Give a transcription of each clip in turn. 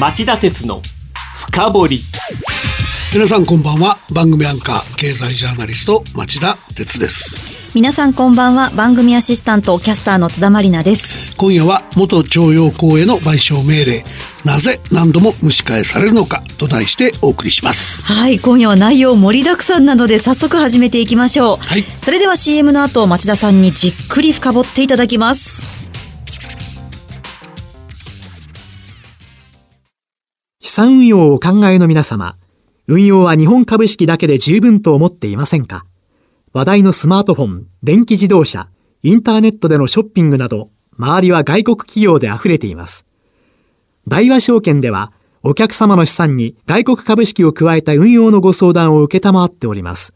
町田鉄の深掘り。皆さんこんばんは。番組アンカー経済ジャーナリスト町田鉄です。皆さんこんばんは。番組アシスタントキャスターの津田まりなです。今夜は元徴用工への賠償命令。なぜ何度も蒸し返されるのかと題してお送りします。はい今夜は内容盛りだくさんなので早速始めていきましょう、はい、それでは CM の後町田さんにじっくり深掘っていただきます資産運用をお考えの皆様運用は日本株式だけで十分と思っていませんか？話題のスマートフォン、電気自動車、インターネットでのショッピングなど、周りは外国企業で溢れています。大和証券では、お客様の資産に外国株式を加えた運用のご相談を受けたまわっております。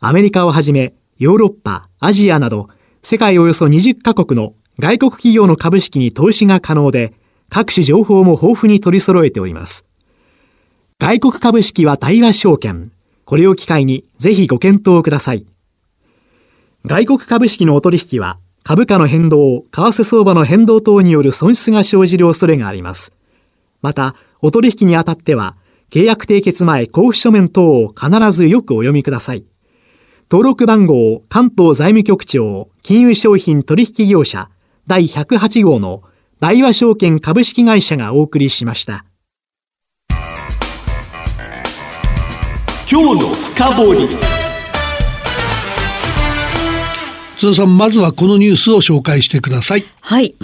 アメリカをはじめ、ヨーロッパ、アジアなど、世界およそ20カ国の外国企業の株式に投資が可能で、各種情報も豊富に取り揃えております。外国株式は大和証券。これを機会にぜひご検討ください。外国株式のお取引は株価の変動、為替相場の変動等による損失が生じる恐れがあります。また、お取引にあたっては、契約締結前交付書面等を必ずよくお読みください。登録番号関東財務局長金融商品取引業者第108号の大和証券株式会社がお送りしました。今日の深掘り。津田さんまずはこのニュースを紹介してください。はい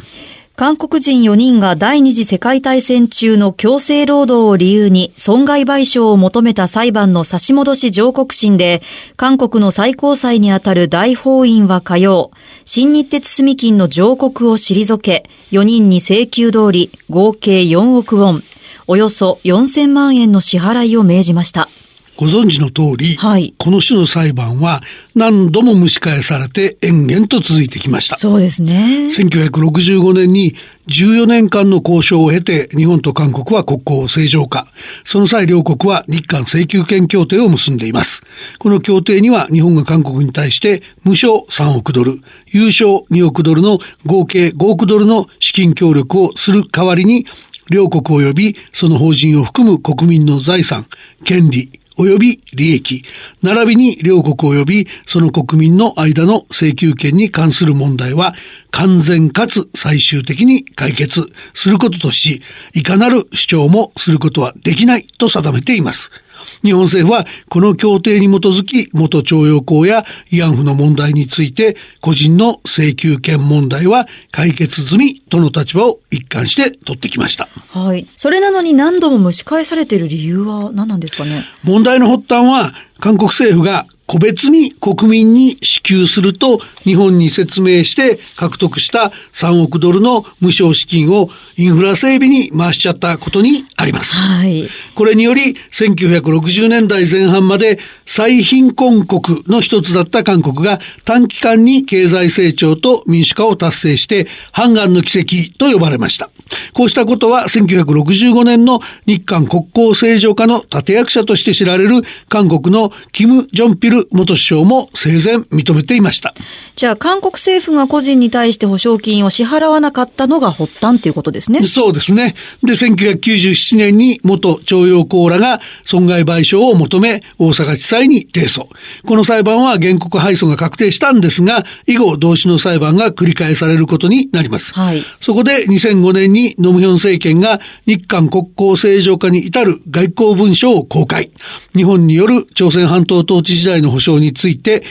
韓国人4人が第二次世界大戦中の強制労働を理由に損害賠償を求めた裁判の差し戻し上告審で、韓国の最高裁にあたる大法院は火曜、新日鉄住金の上告を退け、4人に請求通り合計4億ウォン、およそ4000万円の支払いを命じました。ご存知の通り、はい、この種の裁判は何度も蒸し返されて延々と続いてきました。そうですね。1965年に14年間の交渉を経て日本と韓国は国交正常化。その際両国は日韓請求権協定を結んでいます。この協定には日本が韓国に対して無償3億ドル、優勝2億ドルの合計5億ドルの資金協力をする代わりに両国及びその法人を含む国民の財産、権利、及び利益、並びに両国及びその国民の間の請求権に関する問題は完全かつ最終的に解決することとし、いかなる主張もすることはできないと定めています。日本政府はこの協定に基づき元徴用工や慰安婦の問題について個人の請求権問題は解決済みとの立場を一貫して取ってきました。はい。それなのに何度も蒸し返されている理由は何なんですかね？問題の発端は韓国政府が個別に国民に支給すると日本に説明して獲得した3億ドルの無償資金をインフラ整備に回しちゃったことにあります。はい、これにより1960年代前半まで最貧困国の一つだった韓国が短期間に経済成長と民主化を達成してハガンの奇跡と呼ばれました。こうしたことは1965年の日韓国交正常化の立役者として知られる韓国のキム・ジョンピル元首相も生前認めていました。じゃあ韓国政府が個人に対して保証金を支払わなかったのが発端ということですね。そうですね。で、1997年に元徴用工らが損害賠償を求め大阪地裁に提訴。この裁判は原告敗訴が確定したんですが、以後同種の裁判が繰り返されることになります。はい、そこで2005年にノムヒョン政権が日韓国交正常化に至る外交文書を公開。日本による朝鮮半島統治時代の保障について、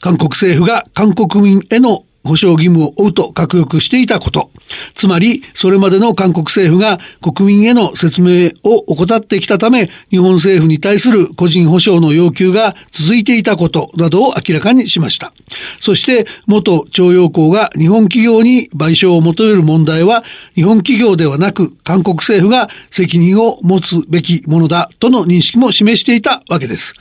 韓国政府が韓国民への保障義務を負うと確約していたこと。つまり、それまでの韓国政府が国民への説明を怠ってきたため、日本政府に対する個人保障の要求が続いていたことなどを明らかにしました。そして、元徴用工が日本企業に賠償を求める問題は、日本企業ではなく、韓国政府が責任を持つべきものだとの認識も示していたわけです。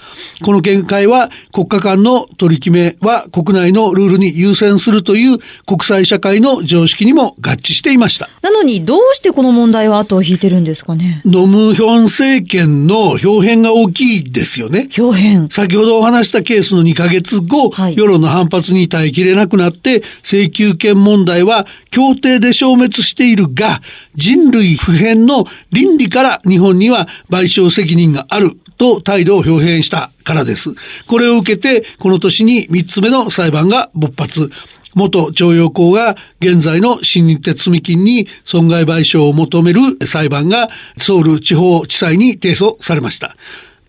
この見解は、国家間の取り決めは国内のルールに優先するとという国際社会の常識にも合致していました。なのにどうしてこの問題は後を引いてるんですかね？ノムヒョン政権の表変が大きいですよね。表変。先ほどお話したケースの2ヶ月後、はい世論の反発に耐えきれなくなって、請求権問題は協定で消滅しているが、人類普遍の倫理から日本には賠償責任があると態度を表変したからです。これを受けて、この年に3つ目の裁判が勃発。元徴用工が現在の新日鉄積金に損害賠償を求める裁判がソウル地方地裁に提訴されました。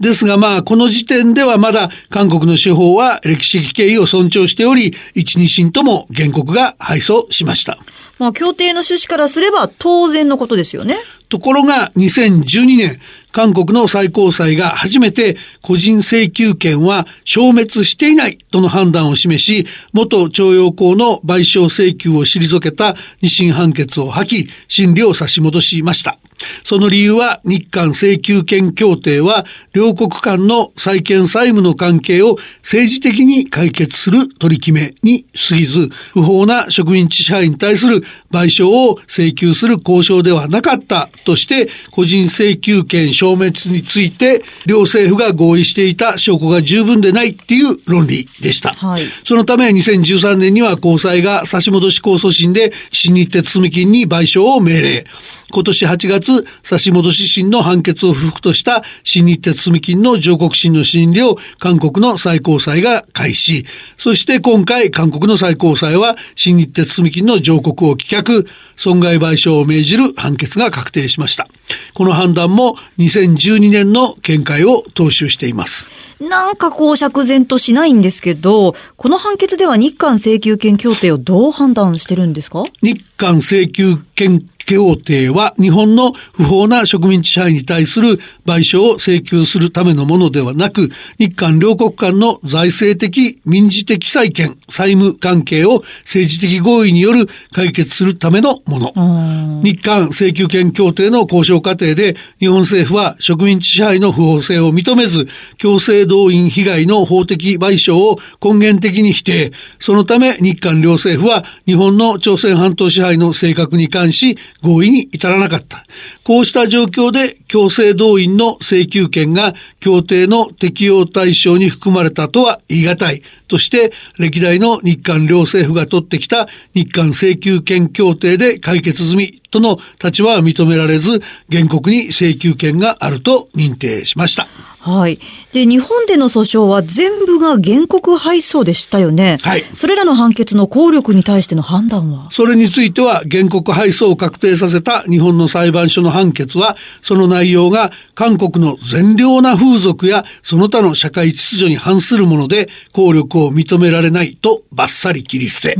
ですがまあ、この時点ではまだ韓国の司法は歴史的経緯を尊重しており、一二審とも原告が敗訴しました。まあ協定の趣旨からすれば当然のことですよね。ところが2012年、韓国の最高裁が初めて個人請求権は消滅していないとの判断を示し、元徴用工の賠償請求を退けた二審判決を破棄、審理を差し戻しました。その理由は日韓請求権協定は両国間の債権債務の関係を政治的に解決する取り決めに過ぎず、不法な植民地支配に対する賠償を請求する交渉ではなかったとして、個人請求権消滅について両政府が合意していた証拠が十分でないっていう論理でした。はいそのため2013年には高裁が差し戻し控訴審で新日鉄積金に賠償を命令。今年8月、差し戻し審の判決を不服とした新日鉄積金の上告審の審理を韓国の最高裁が開始。そして今回韓国の最高裁は新日鉄積金の上告を棄却、損害賠償を命じる判決が確定しました。この判断も2012年の見解を踏襲しています。なんかこう釈然としないんですけど、この判決では日韓請求権協定をどう判断してるんですか？日韓請求権協定は日本の不法な植民地支配に対する賠償を請求するためのものではなく、日韓両国間の財政的、民事的債権、債務関係を政治的合意による解決するためのもの。日韓請求権協定の交渉過程で日本政府は植民地支配の不法性を認めず、強制動員被害の法的賠償を根源的に否定。そのため日韓両政府は日本の朝鮮半島支配の性格に関し合意に至らなかった。こうした状況で強制動員の請求権が協定の適用対象に含まれたとは言い難い。として歴代の日韓両政府が取ってきた日韓請求権協定で解決済みとの立場は認められず原告に請求権があると認定しました。はい。で、日本での訴訟は全部が原告敗訴でしたよね。はいそれらの判決の効力に対しての判断はそれについては原告敗訴を確定させた日本の裁判所の判決はその内容が韓国の善良な風俗やその他の社会秩序に反するもので効力を認められないとバッサリ切り捨て。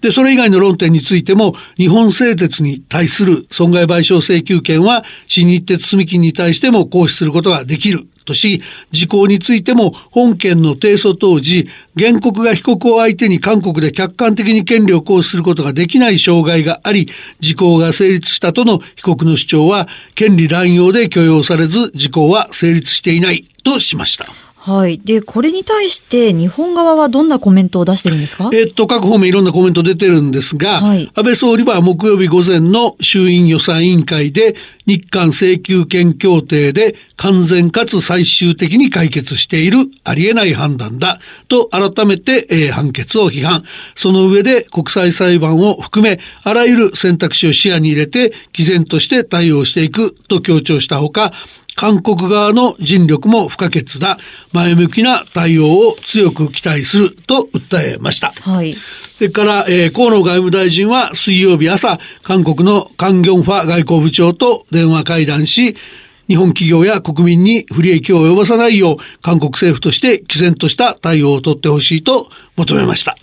で、それ以外の論点についても日本製鉄に対する損害賠償請求権は新日鉄積金に対しても行使することができる。とし、時効についても本件の提訴当時、原告が被告を相手に韓国で客観的に権利を行使することができない障害があり、時効が成立したとの被告の主張は、権利乱用で許容されず、時効は成立していないとしました。はい。で、これに対して日本側はどんなコメントを出してるんですか？えっと、各方面いろんなコメント出てるんですが、はい安倍総理は木曜日午前の衆院予算委員会で、日韓請求権協定で完全かつ最終的に解決しているありえない判断だと改めて、えー判決を批判。その上で国際裁判を含めあらゆる選択肢を視野に入れて毅然として対応していくと強調したほか、韓国側の尽力も不可欠だ。前向きな対応を強く期待すると訴えました。はい。それから、えー河野外務大臣は水曜日朝、韓国のカン・ギョンファ外交部長と電話会談し、日本企業や国民に不利益を及ぼさないよう、韓国政府として毅然とした対応を取ってほしいと求めました。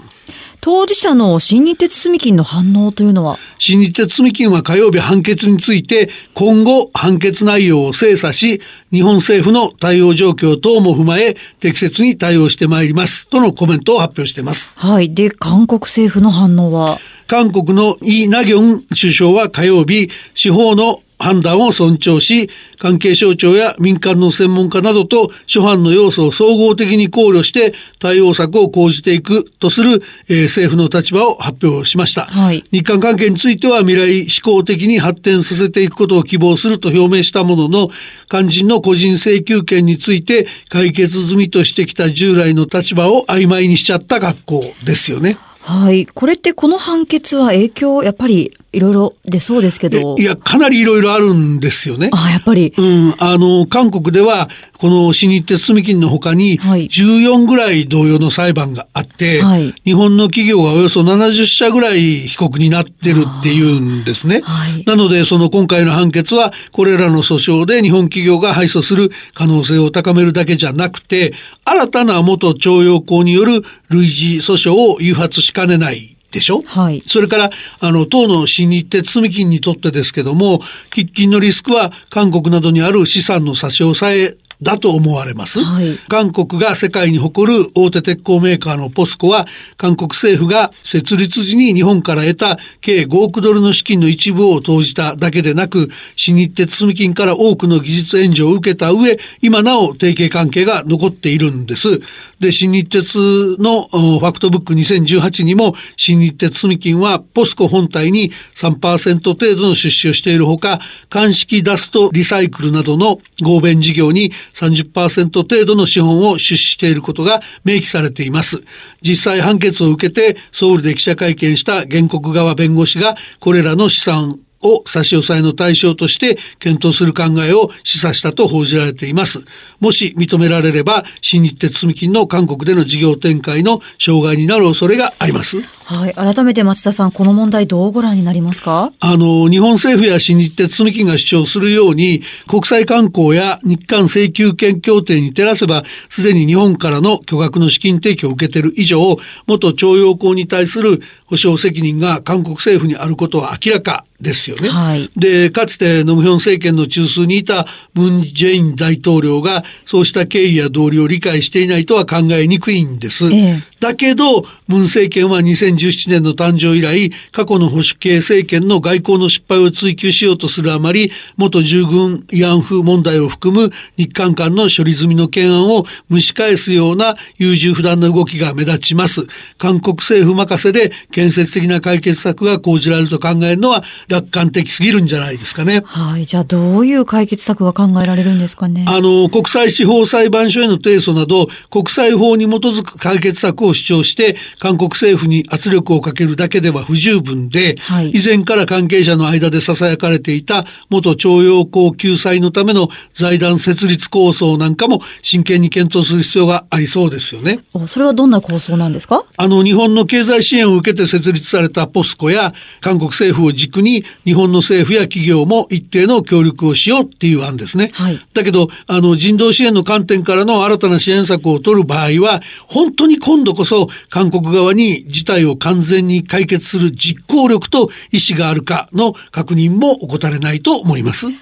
当事者の新日鉄積金の反応というのは？新日鉄積金は火曜日判決について今後判決内容を精査し日本政府の対応状況等も踏まえ適切に対応してまいりますとのコメントを発表しています。はい。で、韓国政府の反応は？韓国のイ・ナギョン首相は火曜日、司法の判断を尊重し、関係省庁や民間の専門家などと諸般の要素を総合的に考慮して対応策を講じていくとする、えー、政府の立場を発表しました、はい、日韓関係については未来志向的に発展させていくことを希望すると表明したものの肝心の個人請求権について解決済みとしてきた従来の立場を曖昧にしちゃった学校ですよね。はい。これってこの判決は影響、やっぱりいろいろ出そうですけど。いや、かなりいろいろあるんですよね。あやっぱり。うん。あの、韓国では、この新日鉄積金の他に、14ぐらい同様の裁判があって、はい、日本の企業がおよそ70社ぐらい被告になってるっていうんですね。はい、なので、その今回の判決は、これらの訴訟で日本企業が敗訴する可能性を高めるだけじゃなくて、新たな元徴用工による類似訴訟を誘発しかねないでしょ、はい、それからあの党の新日鉄積金にとってですけども喫緊のリスクは韓国などにある資産の差し押さえだと思われます、はい、韓国が世界に誇る大手鉄鋼メーカーのポスコは韓国政府が設立時に日本から得た計5億ドルの資金の一部を投じただけでなく新日鉄積金から多くの技術援助を受けた上今なお提携関係が残っているんですで新日鉄のファクトブック2018にも新日鉄積金はポスコ本体に3%程度の出資をしているほか鑑識ダストリサイクルなどの合弁事業に30%程度の資本を出資していることが明記されています。実際判決を受けてソウルで記者会見した原告側弁護士がこれらの資産を差し押さえの対象として検討する考えを示唆したと報じられています。もし認められれば、新日鉄積金の韓国での事業展開の障害になる恐れがあります。はい。改めて町田さん、この問題どうご覧になりますか？あの、日本政府や新日鉄積金が主張するように、国際観光や日韓請求権協定に照らせば、すでに日本からの巨額の資金提供を受けている以上、元徴用工に対する保証責任が韓国政府にあることは明らかですよね。はい、で、かつてノムヒョン政権の中枢にいたムン・ジェイン大統領がそうした経緯や道理を理解していないとは考えにくいんです。ええ、だけど、ムン政権は2017年の誕生以来、過去の保守系政権の外交の失敗を追求しようとするあまり、元従軍慰安婦問題を含む日韓間の処理済みの懸案を蒸し返すような優柔不断な動きが目立ちます。韓国政府任せで建設的な解決策が講じられると考えるのは楽観的すぎるんじゃないですかね。はい。じゃあどういう解決策が考えられるんですかね？あの、国際司法裁判所への提訴など、国際法に基づく解決策を主張して、韓国政府に圧力をかけるだけでは不十分で、はい、以前から関係者の間で囁かれていた元徴用工救済のための財団設立構想なんかも真剣に検討する必要がありそうですよね。それはどんな構想なんですか？あの、日本の経済支援を受けて設立されたポスコや韓国政府を軸に日本の政府や企業も一定の協力をしようっていう案ですね。はい、だけど、あの、人道支援の観点からの新たな支援策を取る場合は、本当に今度こそ韓国側に事態を完全に解決する実行力と意思があるかの確認も怠れないと思います。はい。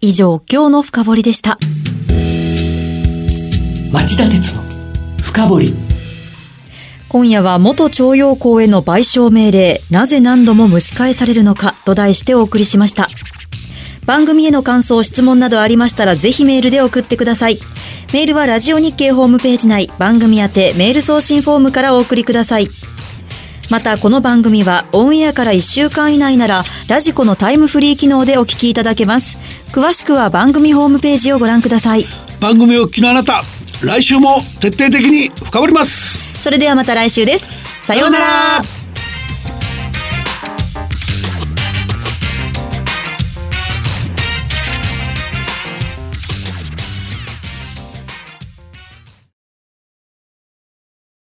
以上、今日の深掘りでした。町田鉄の深掘り。今夜は元徴用工への賠償命令、なぜ何度も蒸し返されるのかと題してお送りしました。番組への感想、質問などありましたらぜひメールで送ってください。メールはラジオ日経ホームページ内、番組宛てメール送信フォームからお送りください。また、この番組はオンエアから1週間以内なら、ラジコのタイムフリー機能でお聞きいただけます。詳しくは番組ホームページをご覧ください。番組を聞きのあなた、来週も徹底的に深掘ります。それではまた来週です。さようなら。